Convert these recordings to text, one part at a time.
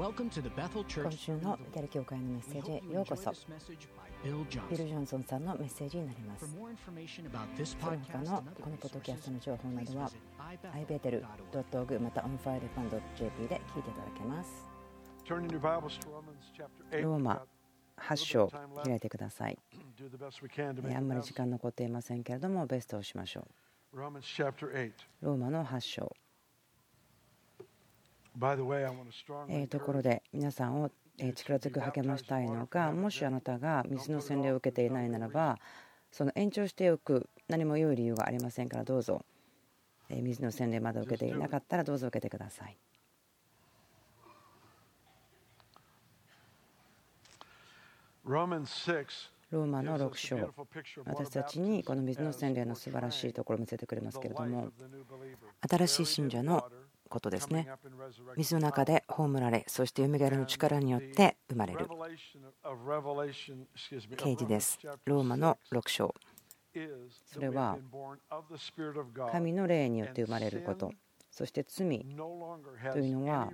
今週のイタリ教会のメッセージへようこそ。ビル・ジョンソンさんのメッセージになります。その他のこのポッドキャストの情報などは ibetel.org また onfirefund.jp で聞いていただけます。ローマ8章開いてください。あんまり時間残っていませんけれどもベストをしましょう。ローマの8章。えところで皆さんを力強く励ましたいのがもしあなたが水の洗礼を受けていないならばその延長しておく何も良い理由がありませんからどうぞ。水の洗礼まだ受けていなかったらどうぞ受けてください。ローマの6章。私たちにこの水の洗礼の素晴らしいところを見せてくれますけれども新しい信者のことですね。水の中で葬られそして蘇りの力によって生まれる。啓示です。ローマの6章。それは神の霊によって生まれること。そして罪というのは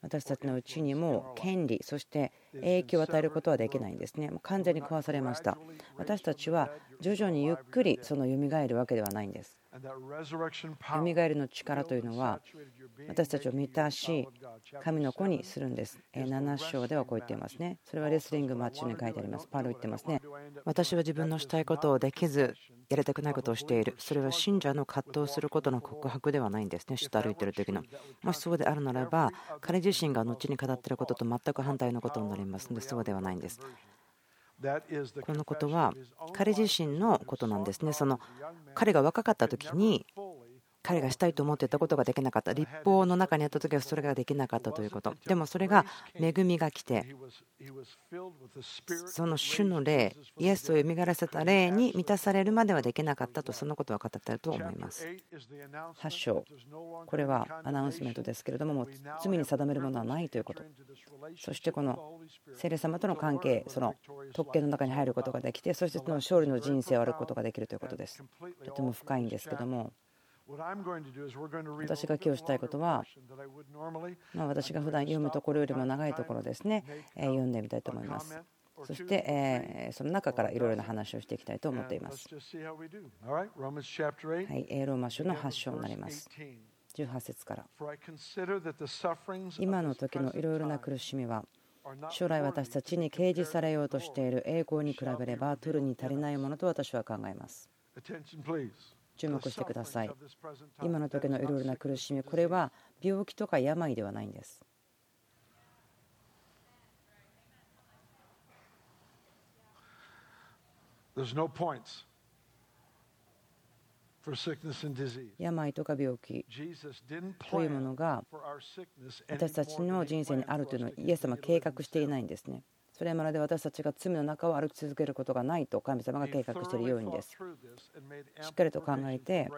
私たちのうちにも権利そして影響を与えることはできないんですね。完全に壊されました。私たちは徐々にゆっくりその蘇るわけではないんですよみがえりの力というのは私たちを満たし神の子にするんです。7章ではこう言っていますね。それはレスリングマッチに書いてあります。パウロ言ってますね。私は自分のしたいことをできずやりたくないことをしている。それは信者の葛藤することの告白ではないんですね。主と歩いている時の。もしそうであるならば彼自身が後に語っていることと全く反対のことになりますのでそうではないんですこのことは彼自身のことなんですね。その彼が若かった時に彼がしたいと思っていたことができなかった。立法の中にあった時はそれができなかったということ。でもそれが恵みが来てその主の霊イエスを蘇らせた霊に満たされるまではできなかったとそのことは語っていると思います。8章。これはアナウンスメントですけれどももう罪に定めるものはないということ。そしてこの聖霊様との関係その特権の中に入ることができてそしてその勝利の人生を歩くことができるということです。とても深いんですけども私が今日したいことは、ま私が普段読むところよりも長いところですね、読んでみたいと思います。そして、えその中からいろいろな話をしていきたいと思っています。はい、ローマ書の8章になります。18節から。今の時のいろいろな苦しみは、将来私たちに掲示されようとしている栄光に比べれば、トゥルに足りないものと私は考えます。注目してください。今の時のいろいろな苦しみこれは病気とか病ではないんです病とか病気。というものが私たちの人生にあるというのをイエス様は計画していないんですね。それまで私たちが罪の中を歩き続けることがないと神様が計画しているようにです。しっかりと考えて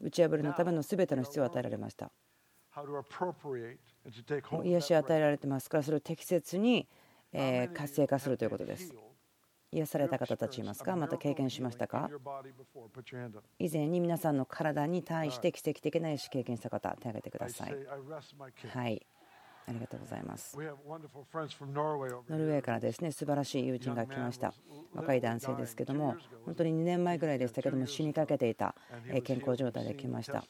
打ち破りのための全ての必要を与えられました。癒しを与えられてますからそれを適切に活性化するということです。癒された方たちいますか？また経験しましたか？以前に皆さんの体に対して奇跡的な癒し経験した方手を挙げてください。はいありがとうございます。ノルウェーからですね素晴らしい友人が来ました。若い男性ですけども、本当に2年前ぐらいでしたけども、死にかけていた健康状態で来ました。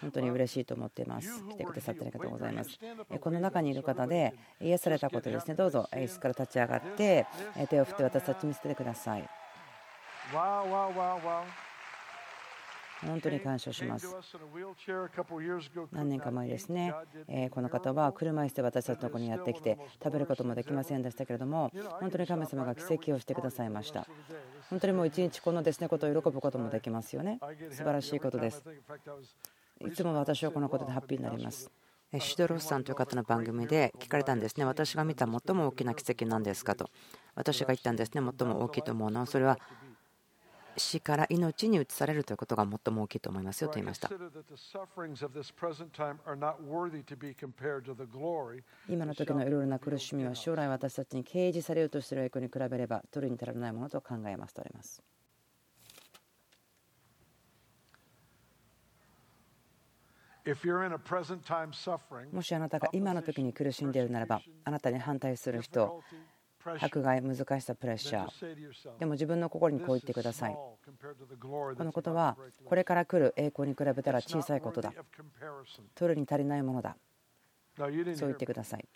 本当に嬉しいと思っています。来てくださってありがとうございます。この中にいる方で癒されたことですね、どうぞ椅子から立ち上がって手を振って私たち見せてください。本当に感謝します。何年か前ですね、この方は車椅子で私たちのところにやってきて食べることもできませんでしたけれども本当に神様が奇跡をしてくださいました。本当にもう一日このですねことを喜ぶこともできますよね。素晴らしいことです。いつも私はこのことでハッピーになります。シドロスさんという方の番組で聞かれたんですね。私が見た最も大きな奇跡なんですかと。私が言ったんですね。最も大きいと思うのはそれは死から命に移されるということが最も大きいと思いますよと言いました。今の時のいろいろな苦しみは将来私たちに掲示されようとしている栄光に比べれば取るに足らないものと考えますとあります。もしあなたが今の時に苦しんでいるならばあなたに反対する人迫害難しさプレッシャー。でも自分の心にこう言ってください。このことはこれから来る栄光に比べたら小さいことだ。取るに足りないものだ。そう言ってください。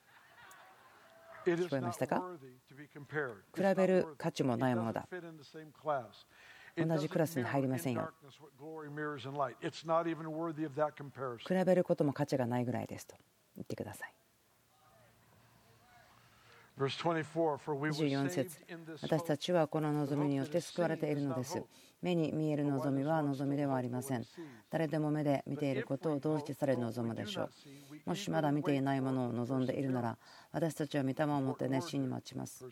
聞こえましたか？比べる価値もないものだ。同じクラスに入りませんよ。比べることも価値がないぐらいですと言ってください24節私たちはこの望みによって救われているのです。目に見える望みは望みではありません。誰でも目で見ていることをどうしてされ望むでしょう。もしまだ見ていないものを望んでいるなら私たちは御霊を持って熱心に待ちます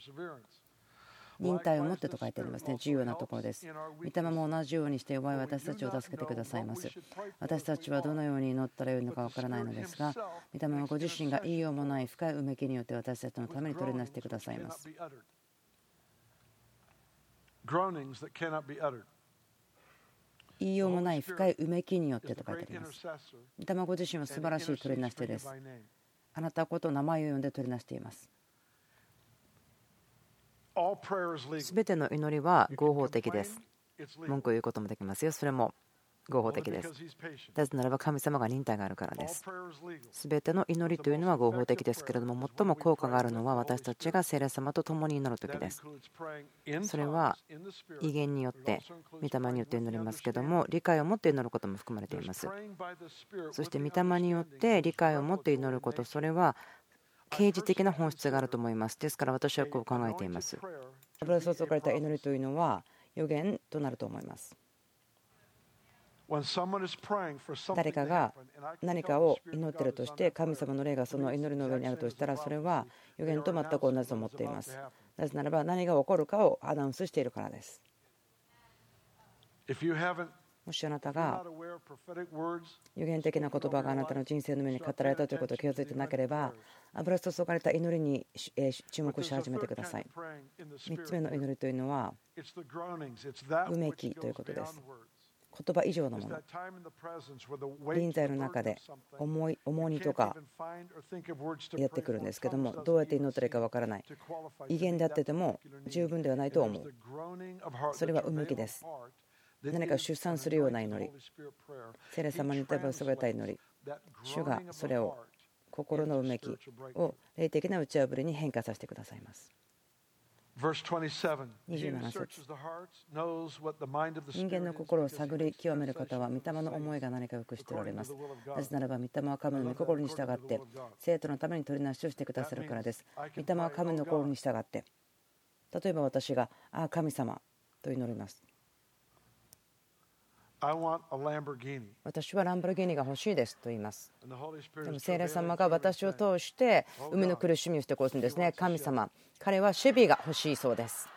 忍耐を持ってと書いてありますね。重要なところです。御霊も同じようにして弱い私たちを助けてくださいます。私たちはどのように祈ったらよいのかわからないのですが御霊はご自身が言いようもない深いうめきによって私たちのために取りなしてくださいます。言いようもない深いうめきによってと書いてあります。御霊ご自身は素晴らしい取りなし手です。あなたのことを名前を呼んで取りなしていますすべての祈りは合法的です。文句を言うこともできますよ。それも合法的です。なぜならば神様が忍耐があるからです。すべての祈りというのは合法的ですけれども、最も効果があるのは私たちが聖霊様と共に祈るときです。それは威厳によって、御霊によって祈りますけども、理解を持って祈ることも含まれています。そして御霊によって理解を持って祈ること、それは刑事的な本質があると思います。ですから私はこう考えています。油注がれた祈りというのは予言となると思います。誰かが何かを祈っているとして神様の霊がその祈りの上にあるとしたらそれは予言と全く同じと思っています。なぜならば何が起こるかをアナウンスしているからです。もしあなたが予言的な言葉があなたの人生の上に語られたということを気づいてなければ油注がれた祈りに注目し始めてください。3つ目の祈りというのはうめきということです。言葉以上のもの。臨在の中で重い重荷とかやってくるんですけどもどうやって祈ったらいいかわからない。威厳であってても十分ではないと思う。それはうめきです何か出産するような祈り。聖霊様に手を添えた祈り。主がそれを心のうめきを霊的な打ち破りに変化させてくださいます。27節人間の心を探り極める方は御霊の思いが何かよく知っておられます。なぜならば御霊は神の御心に従って生徒のために取りなしをしてくださるからです。御霊は神の心に従って。例えば私が「ああ神様」と祈ります私はランボルギーニが欲しいですと言います。でも聖霊様が私を通して海の苦しみをしてこうするんですね。神様、彼はシェビーが欲しいそうです。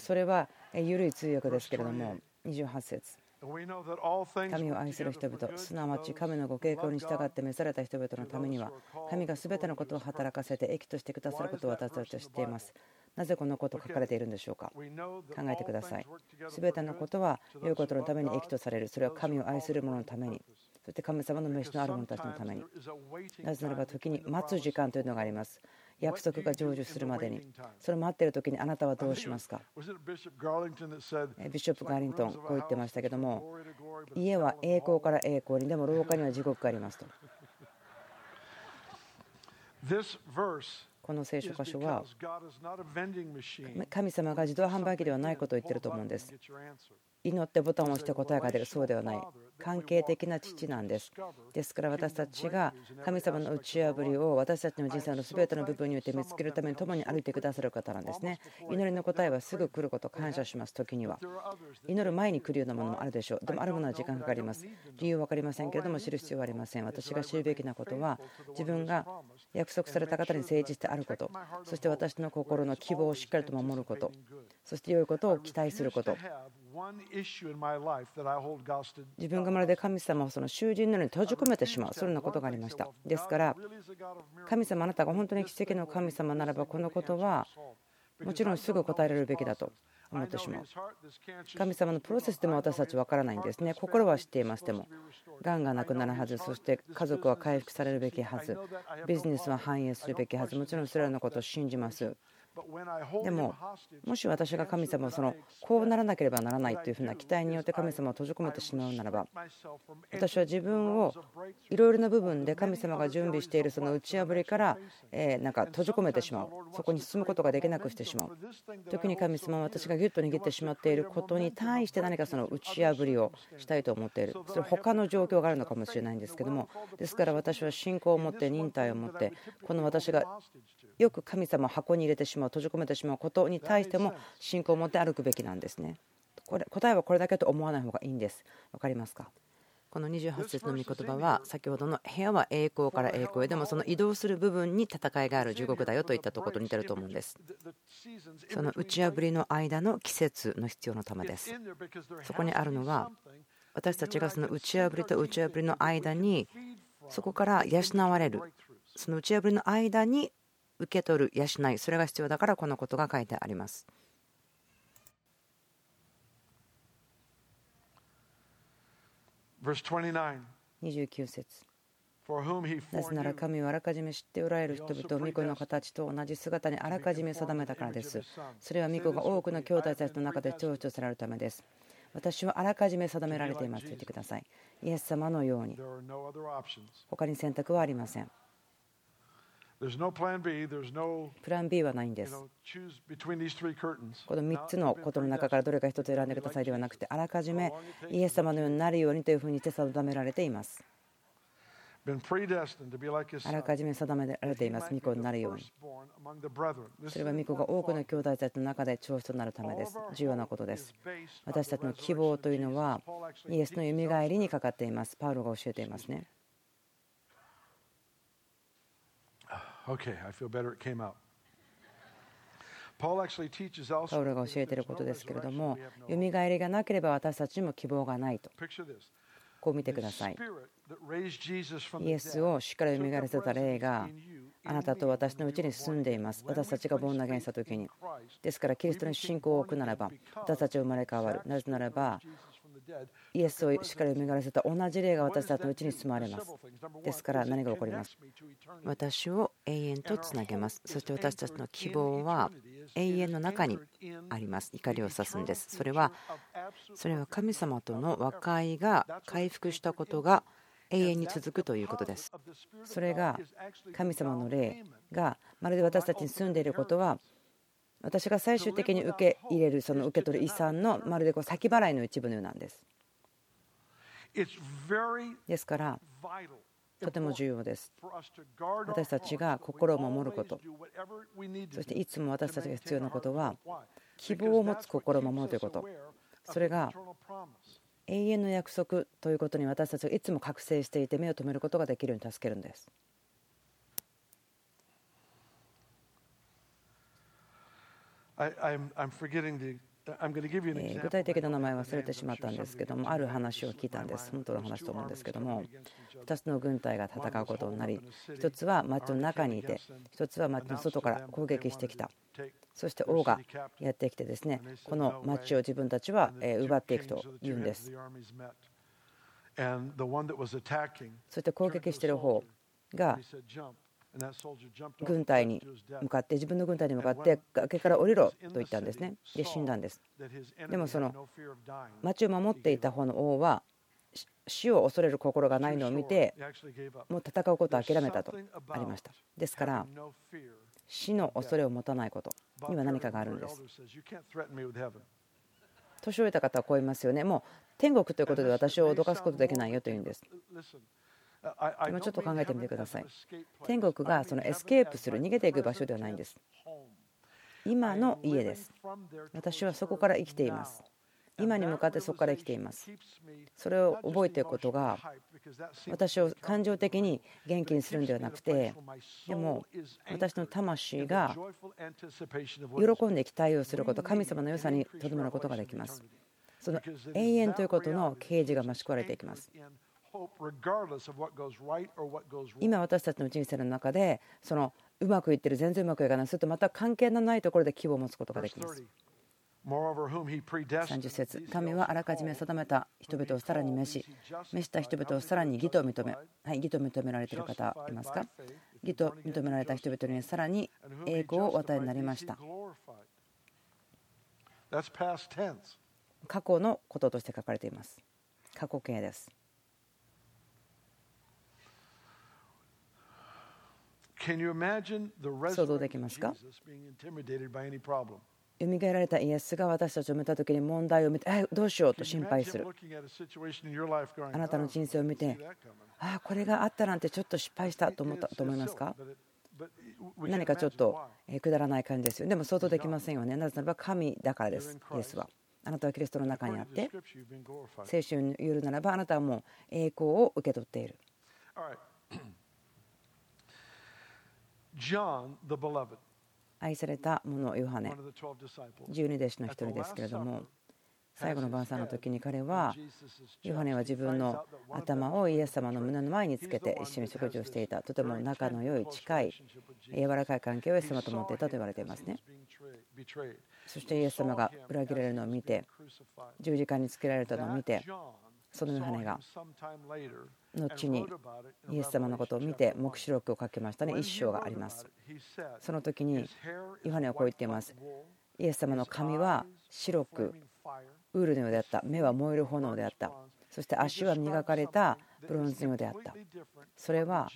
それは緩い通訳ですけれども、28節神を愛する人々、すなわち神のご傾向に従って召された人々のためには、神が全てのことを働かせて益としてくださることを私たちは知っています。なぜこのこと書かれているんでしょうか考えてください。すべてのことは良いことのために益とされる。それは神を愛する者のために。そして神様の召しのある者たちのために。なぜならば時に待つ時間というのがあります。約束が成就するまでに。それを待っている時にあなたはどうしますかビショップ・ガーリントン、こう言ってましたけども、家は栄光から栄光に、でも廊下には地獄がありますと。この聖書箇所は神様が自動販売機ではないことを言ってると思うんです。祈ってボタンを押して答えが出るそうではない。関係的な父なんです。ですから私たちが神様の打ち破りを私たちの人生の全ての部分によって見つけるために共に歩いてくださる方なんですね。祈りの答えはすぐ来ること感謝します時には。祈る前に来るようなものもあるでしょう。でもあるものは時間かかります。理由は分かりませんけれども知る必要はありません。私が知るべきなことは自分が約束された方に誠実であることそして私の心の希望をしっかりと守ることそして良いことを期待すること。自分がまるで神様をその囚人のように閉じ込めてしまうそんなことがありました。ですから神様あなたが本当に奇跡の神様ならばこのことはもちろんすぐ答えられるべきだと思ってしまう。神様のプロセスでも私たち分からないんですね。心は知っていますでもがんがなくなるはずそして家族は回復されるべきはずビジネスは繁栄するべきはずもちろんそれらのことを信じます。でももし私が神様をそのこうならなければならないというふうな期待によって神様を閉じ込めてしまうならば私は自分をいろいろな部分で神様が準備しているその打ち破りからえなんか閉じ込めてしまう。そこに進むことができなくしてしまう。時に神様は私がギュッと握ってしまっていることに対して何かその打ち破りをしたいと思っている。それ他の状況があるのかもしれないんですけどもですから私は信仰を持って忍耐を持ってこの私がよく神様を箱に入れてしまう閉じ込めてしまうことに対しても信仰を持って歩くべきなんですね。これ答えはこれだけと思わない方がいいんです。分かりますか？この28節の御言葉は先ほどの部屋は栄光から栄光へでもその移動する部分に戦いがある地獄だよといったところと似てると思うんです。その打ち破りの間の季節の必要のためです。そこにあるのは私たちがその打ち破りと打ち破りの間にそこから養われるその打ち破りの間に受け取る養いそれが必要だからこのことが書いてあります29節なぜなら神はあらかじめ知っておられる人々を巫女の形と同じ姿にあらかじめ定めたからです。それは巫女が多くの兄弟たちの中で長所されるためです。私はあらかじめ定められていますと言ってください。イエス様のように。他に選択はありません。プラン B はないんです。この3つのことの中からどれか1つ選んでくださいではなくて、あらかじめイエス様のようになるようにというふうにして定められています。あらかじめ定められています、巫女になるように。それは巫女が多くの兄弟たちの中で長子となるためです。重要なことです。私たちの希望というのは、イエスの蘇りにかかっています。パウロが教えていますね。Okay, I feel better it came out. パウロが教えていることですけれども、よみがえりがなければ私たちにも希望がないと。こう見てください。イエスを死からよみがえらせた霊があなたと私のうちに住んでいます。私たちがボンナゲンした時に。ですから、キリストに信仰を置くならば、私たちは生まれ変わる。なぜならば、イエスをしっかり蘇らせた同じ霊が私たちのうちに住まれます。ですから何が起こります？私を永遠とつなげます。そして私たちの希望は永遠の中にあります。怒りを指すんです。それはそれは神様との和解が回復したことが永遠に続くということです。それが神様の霊がまるで私たちに住んでいることは私が最終的に受け入れるその受け取る遺産のまるでこう先払いの一部のようなんです。ですからとても重要です。私たちが心を守ること、そしていつも私たちが必要なことは、希望を持つ心を守るということ、それが永遠の約束ということに私たちがいつも覚醒していて目を留めることができるように助けるんです。具体的な名前忘れてしまったんですけどもある話を聞いたんです。本当の話と思うんですけども2つの軍隊が戦うことになり1つは町の中にいて1つは町の外から攻撃してきた。そして王がやってきてですねこの町を自分たちは奪っていくというんです。そして攻撃している方が軍隊に向かって自分の軍隊に向かって崖から降りろと言ったんですね。で死んだんです。でもその町を守っていた方の王は死を恐れる心がないのを見てもう戦うことを諦めたとありました。ですから死の恐れを持たないことには何かがあるんです。年老いた方はこう言いますよね。もう天国ということで私を脅かすことできないよというんです。今ちょっと考えてみてください。天国がそのエスケープする逃げていく場所ではないんです。今の家です。私はそこから生きています。今に向かってそこから生きています。それを覚えていることが私を感情的に元気にするんではなくてでも私の魂が喜んで期待をすること神様の良さにとどまることができます。その永遠ということの啓示が増し加えていきます今私たちの人生の中でそのうまくいってる全然うまくいかないするとまた関係のないところで希望を持つことができます。30節。神はあらかじめ定めた人々をさらに召し召した人々をさらに義と認めはい義と認められている方いますか？義と認められた人々にさらに栄光をお与えになりました。過去のこととして書かれています。過去形です想像できますか？蘇られたイエスが私たちを見た時に問題を見てえどうしようと心配する。あなたの人生を見てああこれがあったなんてちょっと失敗したと思ったと思いますか？何かちょっとくだらない感じですよ。でも想像できませんよね。なぜならば神だからです。イエスは。あなたはキリストの中にあって聖書によるならばあなたはもう栄光を受け取っている 愛された者ヨハネ。十二弟子の一人ですけれども最後の晩餐の時に彼はヨハネは自分の頭をイエス様の胸の前につけて一緒に食事をしていたとても仲の良い近い柔らかい関係をイエス様と持っていたと言われていますね。そしてイエス様が裏切られるのを見て十字架につけられたのを見てそのヨハネが後にイエス様のことを見て黙示録を書きましたね。一章があります。その時にヨハネはこう言っています。イエス様の髪は白くウールのようであった。目は燃える炎であった。そして足は磨かれたブロンズのようであった。それは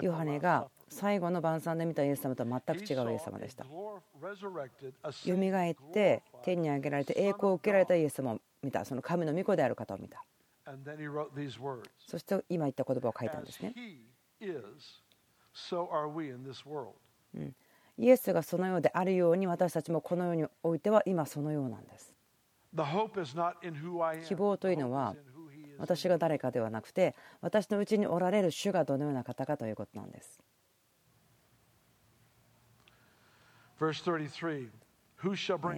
ヨハネが最後の晩餐で見たイエス様とは全く違うイエス様でした。よみがえって天に上げられて栄光を受けられたイエス様を見た。その神の御子である方を見たそして今言った言葉を書いたんですね。うん、イエスがそのようであるように私たちもこの世においては今そのようなんです。希望というのは私が誰かではなくて私のうちにおられる主がどのような方かということなんです。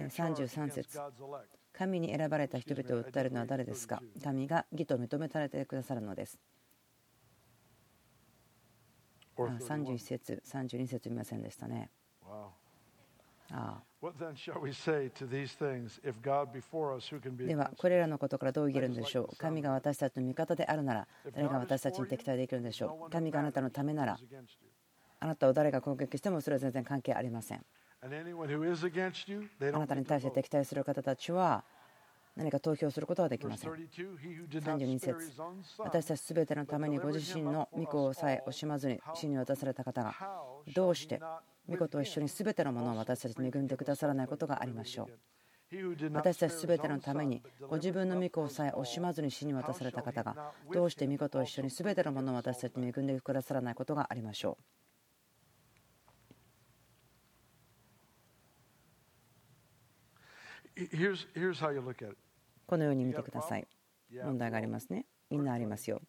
33節神に選ばれた人々を訴えるのは誰ですか？神が義と認められてくださるのです。31節、32節見ませんでしたね。ああ。では、これらのことからどう言えるんでしょう？神が私たちの味方であるなら、誰が私たちに敵対できるんでしょう？神があなたのためなら、あなたを誰が攻撃してもそれは全然関係ありません。あなたに対して敵対する方たちは何か投票することはできません。32節私たちすべてのためにご自身の御子をさえ惜しまずに死に渡された方がどうして御子と一緒にすべてのものを私たちに恵んでくださらないことがありましょう。私たちすべてのためにご自分の御子をさえ惜しまずに死に渡された方がどうして御子と一緒にすべてのものを私たちに恵んでくださらないことがありましょう。このように見てください。問題がありますね。みんなありますよ。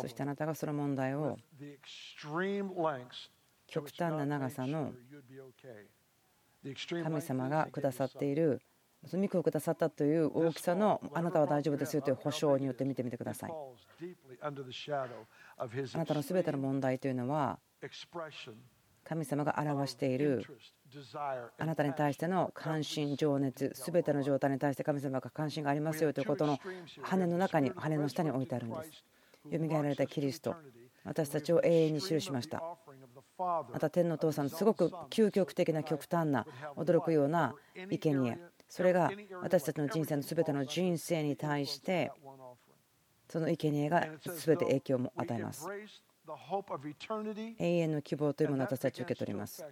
そしてあなたがその問題を極端な長さの神様がくださっている罪をくださったという大きさのあなたは大丈夫ですよという保証によって見てみてください。あなたの全ての問題というのは神様が表しているあなたに対しての関心、情熱、すべての状態に対して神様が関心がありますよということの羽の中に、羽の下に置いてあるんです。よみがえられたキリスト、私たちを永遠に記しました。また天の父さんのすごく究極的な極端な驚くような生贄それが私たちの人生の全ての人生に対してその生贄が全て影響を与えます。永遠の希望というものを私たち受け取ります。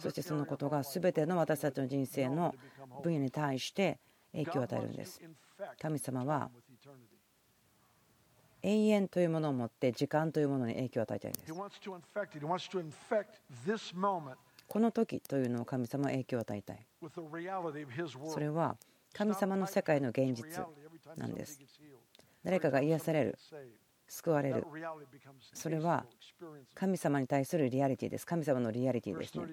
そしてそのことが全ての私たちの人生の分野に対して影響を与えるんです。神様は永遠というものを持って時間というものに影響を与えたいんです。この時というのを神様は影響を与えたい。それは神様の世界の現実なんです。誰かが癒される、救われる。それは神様に対するリアリティです。神様のリアリティですね。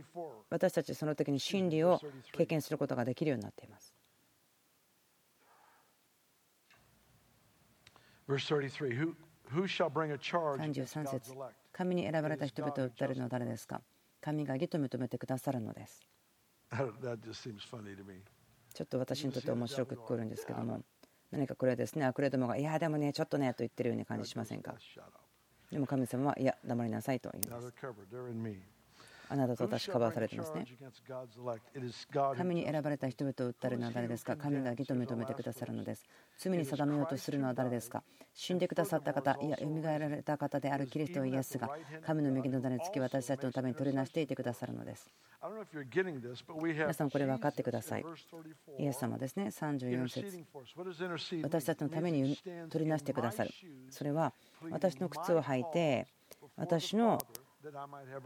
私たちその時に真理を経験することができるようになっています。33節。神に選ばれた人々を訴えるのは誰ですか？神が義と認めてくださるのです。ちょっと私にとって面白く聞こえるんですけども何かこれはですね悪霊どもがいやでもねちょっとねと言ってるような感じしませんか？でも神様はいや黙りなさいと言います。あなたと私カバーされていますね。神に選ばれた人々を訴えるのは誰ですか神が義と認めてくださるのです。罪に定めようとするのは誰ですか？死んでくださった方、いや、蘇られた方であるキリストイエスが神の右の座につき私たちのために取りなしていてくださるのです。皆さん、これ分かってください。イエス様ですね、34節私たちのために取りなしてくださる。それは私の靴を履いて、私の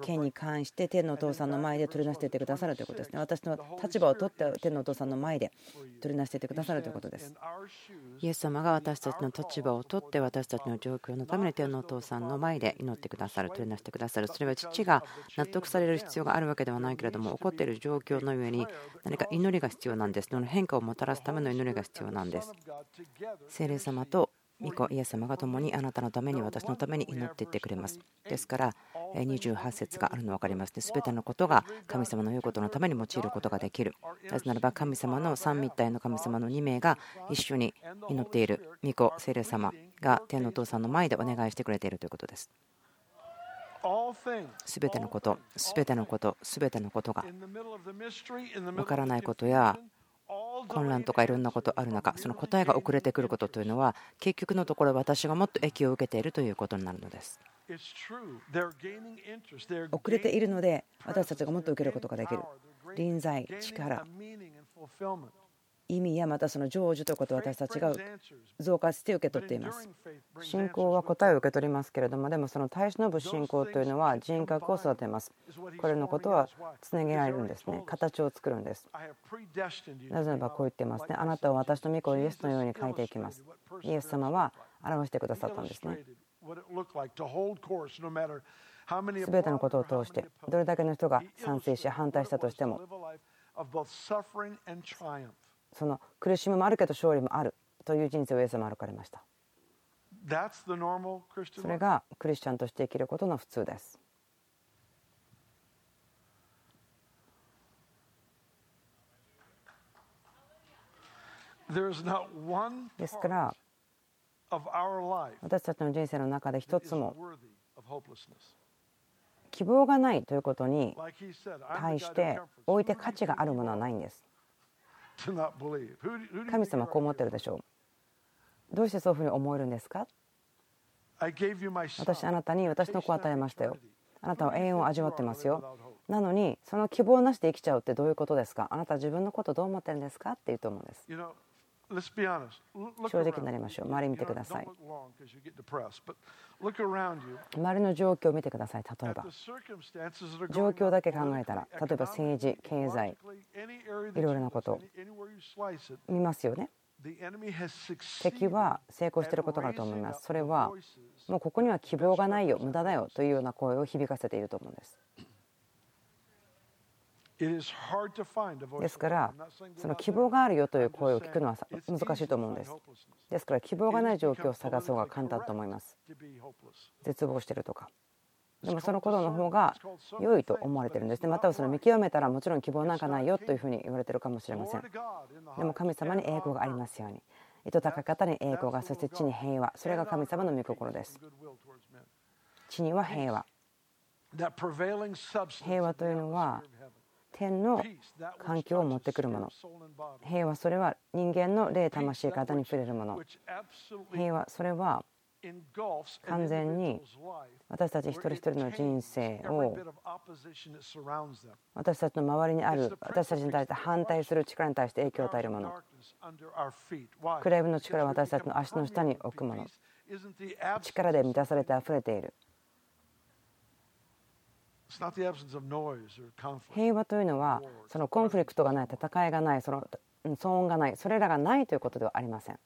件に関して天のお父さんの前で取りなしていてくださるということですね。私の立場を取って天のお父さんの前で取りなしていてくださるということです。イエス様が私たちの立場を取って私たちの状況のために天のお父さんの前で祈ってくださる、取りなしてくださる。それは父が納得される必要があるわけではないけれども、起こっている状況の上に何か祈りが必要なんです。その変化をもたらすための祈りが必要なんです。聖霊様と御子イエス様が共にあなたのために私のために祈っていってくれます。ですから28節があるの分かりますね。すべてのことが神様の言うことのために用いることができる。なぜならば神様の三密体の神様の2名が一緒に祈っている御子聖霊様が天のお父さんの前でお願いしてくれているということです。すべてのこと、すべてのこと、すべてのことが分からないことや混乱とかいろんなことある中その答えが遅れてくることというのは結局のところ私がもっと益を受けているということになるのです遅れているので私たちがもっと受けることができる。臨在力。意味やまたその成就ということを私たちが増加して受け取っています。信仰は答えを受け取りますけれどもでもその耐え忍ぶ信仰というのは人格を育てますこれのことはつなげられるんですね。形を作るんです。なぜならばこう言ってますね。あなたは私の御子イエスのように書いていきます。イエス様は表してくださったんですね全てのことを通してどれだけの人が賛成し反対したとしてもその苦しみもあるけど勝利もあるという人生をイエス様は歩かれました。それがクリスチャンとして生きることの普通です。ですから私たちの人生の中で一つも希望がないということに対して置いて価値があるものはないんです。神様はこう思ってるでしょう。どうしてそういうふうに思えるんですか？私あなたに私の子を与えましたよ。あなたは永遠を味わってますよ。なのにその希望なしで生きちゃうってどういうことですか？あなたは自分のことどう思ってるんですか？って言うと思うんです正直になりましょう。周り見てください。周りの状況を見てください例えば。状況だけ考えたら例えば政治経済いろいろなこと。見ますよね。敵は成功していることがあると思います。それはもうここには希望がないよ無駄だよというような声を響かせていると思うんですですからその希望があるよという声を聞くのは難しいと思うんです。ですから希望がない状況を探す方が簡単と思います。絶望してるとか。でもそのことの方が良いと思われてるんです。ねまたはその見極めたらもちろん希望なんかないよというふうに言われてるかもしれません。でも神様に栄光がありますように。意図高い方に栄光がそして地に平和。それが神様の御心です。地には平和。平和というのは天の環境を持ってくるもの。平和それは人間の霊魂方に触れるもの。平和それは完全に私たち一人一人の人生を私たちの周りにある私たちに対して反対する力に対して影響を与えるもの。暗闇の力を私たちの足の下に置くもの。力で満たされてあふれている。平和というのはそのコンフリクトがない戦いがないその騒音がないそれらがないということではありません。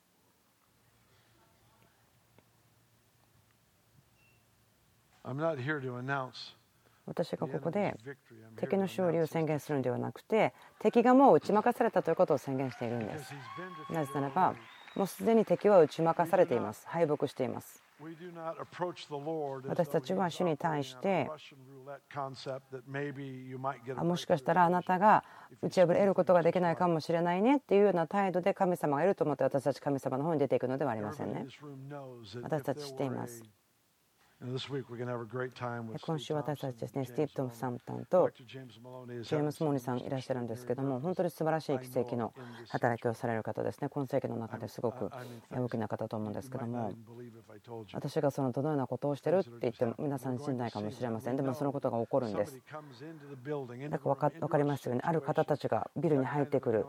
私がここで敵の勝利を宣言するのではなくて敵がもう打ち負かされたということを宣言しているんです。なぜならばもうすでに敵は打ち負かされています。敗北しています私たちは主に対してもしかしたらあなたが打ち破れることができないかもしれないねっていうような態度で神様がいると思って私たち神様の方に出ていくのではありませんね。私たち知っています今週私たちですね、スティーブ・トムさんとジェームス・モーニさんいらっしゃるんですけども、本当に素晴らしい奇跡の働きをされる方ですね、今世紀の中ですごく大きな方と思うんですけども、私がそのどのようなことをしてるって言っても皆さん信じないかもしれません、でもそのことが起こるんです。だから分かりますよね、ある方たちがビルに入ってくる、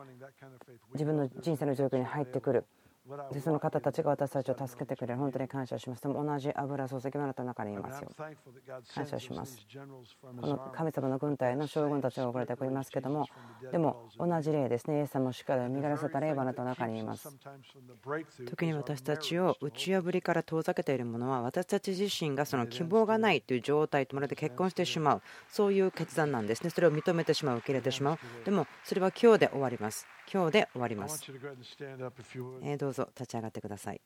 自分の人生の状況に入ってくる。でその方たちが私たちを助けてくれる本当に感謝します。でも同じ油注ぎもあなたの中にいますよ。感謝します。この神様の軍隊の将軍たちが送られてくりますけどもでも同じ例ですね。イエス様もしっかり身柄せた霊はあなたの中にいます。時に私たちを打ち破りから遠ざけているものは私たち自身がその希望がないという状態とまるで結婚してしまう。そういう決断なんですね。それを認めてしまう受け入れてしまうでもそれは今日で終わります。今日で終わります。えぞ立ち上がってください。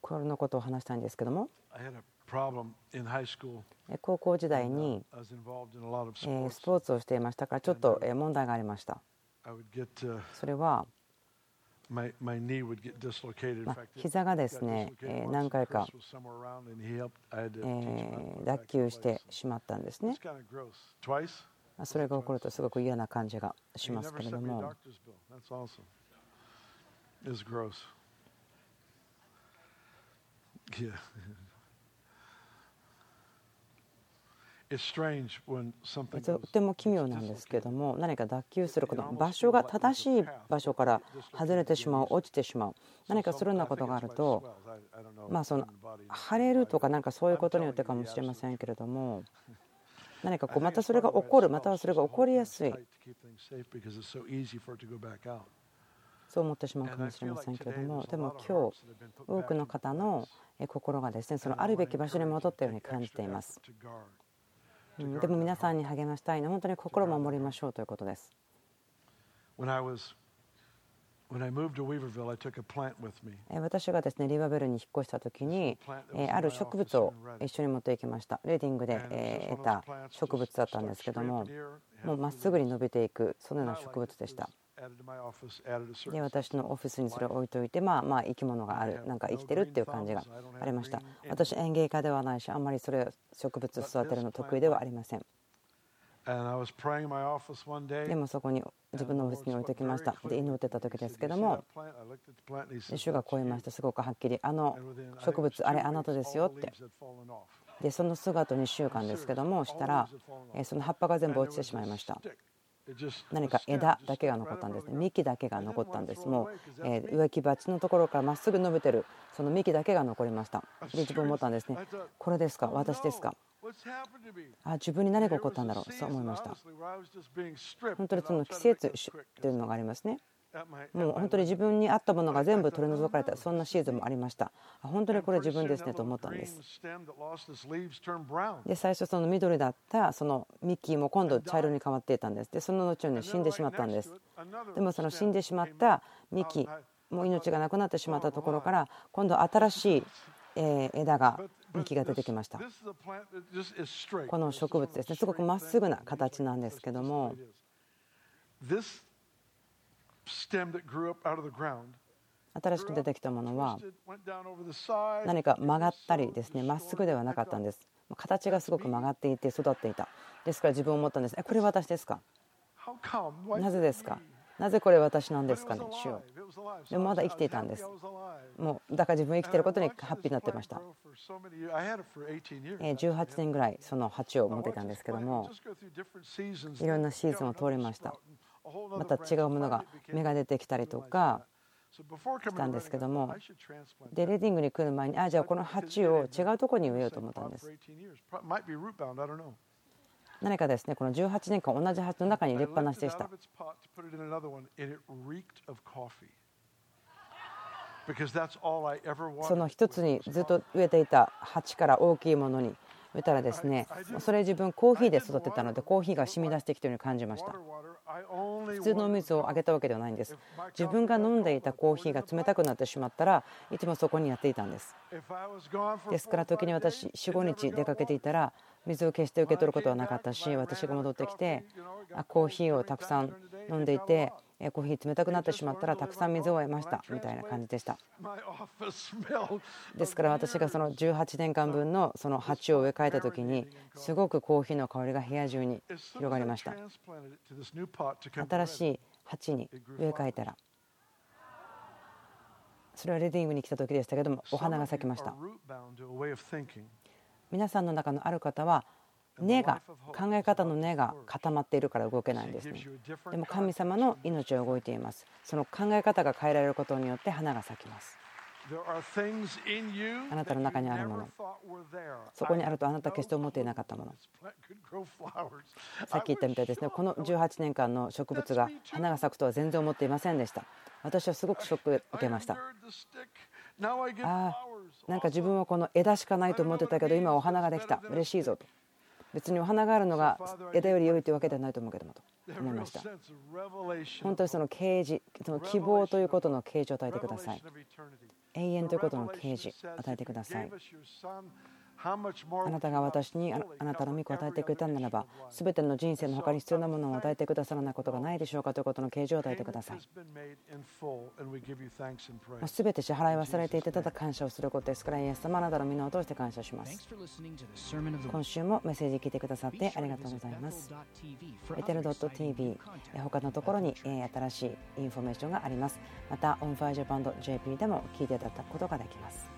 これのことを話したいんですけども。高校時代にスポーツをしていましたからちょっと問題がありました。それは膝がですね何回か脱臼してしまったんですね。それが起こるとすごく嫌な感じがしますけれども。とても奇妙なんですけども何か脱臼すること場所が正しい場所から外れてしまう落ちてしまう。何かするようなことがあるとまあその腫れるとかなんかそういうことによってかもしれませんけれども何かこうまたそれが起こるまたはそれが起こりやすい。そう思ってしまうかもしれませんけれどもでも今日多くの方の心がですねそのあるべき場所に戻ったように感じています。でも皆さんに励ましたいのは本当に心を守りましょうということです。私がですねリーバーベルに引っ越した時にある植物を一緒に持っていきました。レーディングで得た植物だったんですけどももうまっすぐに伸びていくそのような植物でしたで私のオフィスにそれを置いといてまあまあ生き物があるなんか生きてるっていう感じがありました。私園芸家ではないしあんまりそれ植物育てるの得意ではありません。でもそこに自分のオフィスに置いておきました。で祈ってた時ですけども主がこう言いました。すごくはっきりあの植物あれあなたですよって。でその姿2週間ですけどもしたらその葉っぱが全部落ちてしまいました何か枝だけが残ったんですね。幹だけが残ったんです。もう、え植木鉢のところからまっすぐ伸びてるその幹だけが残りました。で自分思ったんですね。これですか？私ですか？あ自分に何が起こったんだろう。そう思いました。本当にその季節というのがありますね。もう本当に自分に合ったものが全部取り除かれたそんなシーズンもありました。本当にこれ自分ですねと思ったんです。で最初その緑だったその幹も今度茶色に変わっていたんです。でその後に死んでしまったんです。でもその死んでしまった幹もう命がなくなってしまったところから今度新しい枝が幹が出てきました。この植物ですね。すごくまっすぐな形なんですけども新しく出てきたものは何か曲がったりですねまっすぐではなかったんです。形がすごく曲がっていて育っていた。ですから自分思ったんです。えこれ私ですか？なぜですか？なぜこれ私なんですかね？主よでもまだ生きていたんです。もうだから自分生きていることにハッピーになってました。18年ぐらいその鉢を持っていたんですけどもいろんなシーズンを通りましたまた違うものが芽が出てきたりとかしたんですけども。でレディングに来る前にあじゃあこの鉢を違うとこに植えようと思ったんです。何かですねこの18年間同じ鉢の中に入れっぱなしでした。その一つにずっと植えていた鉢から大きいものに植えたらですねそれ自分コーヒーで育てたのでコーヒーが染み出してきているように感じました。普通のお水をあげたわけではないんです。自分が飲んでいたコーヒーが冷たくなってしまったらいつもそこにやっていたんです。ですから時に私45日出かけていたら水を決して受け取ることはなかったし私が戻ってきてコーヒーをたくさん飲んでいてコーヒー冷たくなってしまったらたくさん水を得ましたみたいな感じでした。ですから私がその18年間分のその鉢を植え替えた時にすごくコーヒーの香りが部屋中に広がりました。新しい鉢に植え替えたらそれはレディングに来た時でしたけどもお花が咲きました。皆さんの中のある方は根が考え方の根が固まっているから動けないんですね。でも神様の命は動いています。その考え方が変えられることによって花が咲きます。あなたの中にあるもの。そこにあるとあなたは決して思っていなかったもの。さっき言ったみたいですね。この18年間の植物が花が咲くとは全然思っていませんでした。私はすごくショックを受けました。ああなんか自分はこの枝しかないと思ってたけど今お花ができた。嬉しいぞと別にお花があるのが枝より良いというわけではないと思うけどもと。思いました。本当にその啓示その希望ということの啓示を与えてください。永遠ということの啓示与えてください。あなたが私にあなたの御子を与えてくれたならば全ての人生の他に必要なものを与えてくださらないことがないでしょうかということの啓示を与えてください。全て支払いはされていてただ感謝をすることですからイエス様あなたの皆を通して感謝します。今週もメッセージ聞いてくださってありがとうございます。エテル .tv 他のところに新しいインフォメーションがあります。またオンファイジャパン .jp でも聞いていただくことができます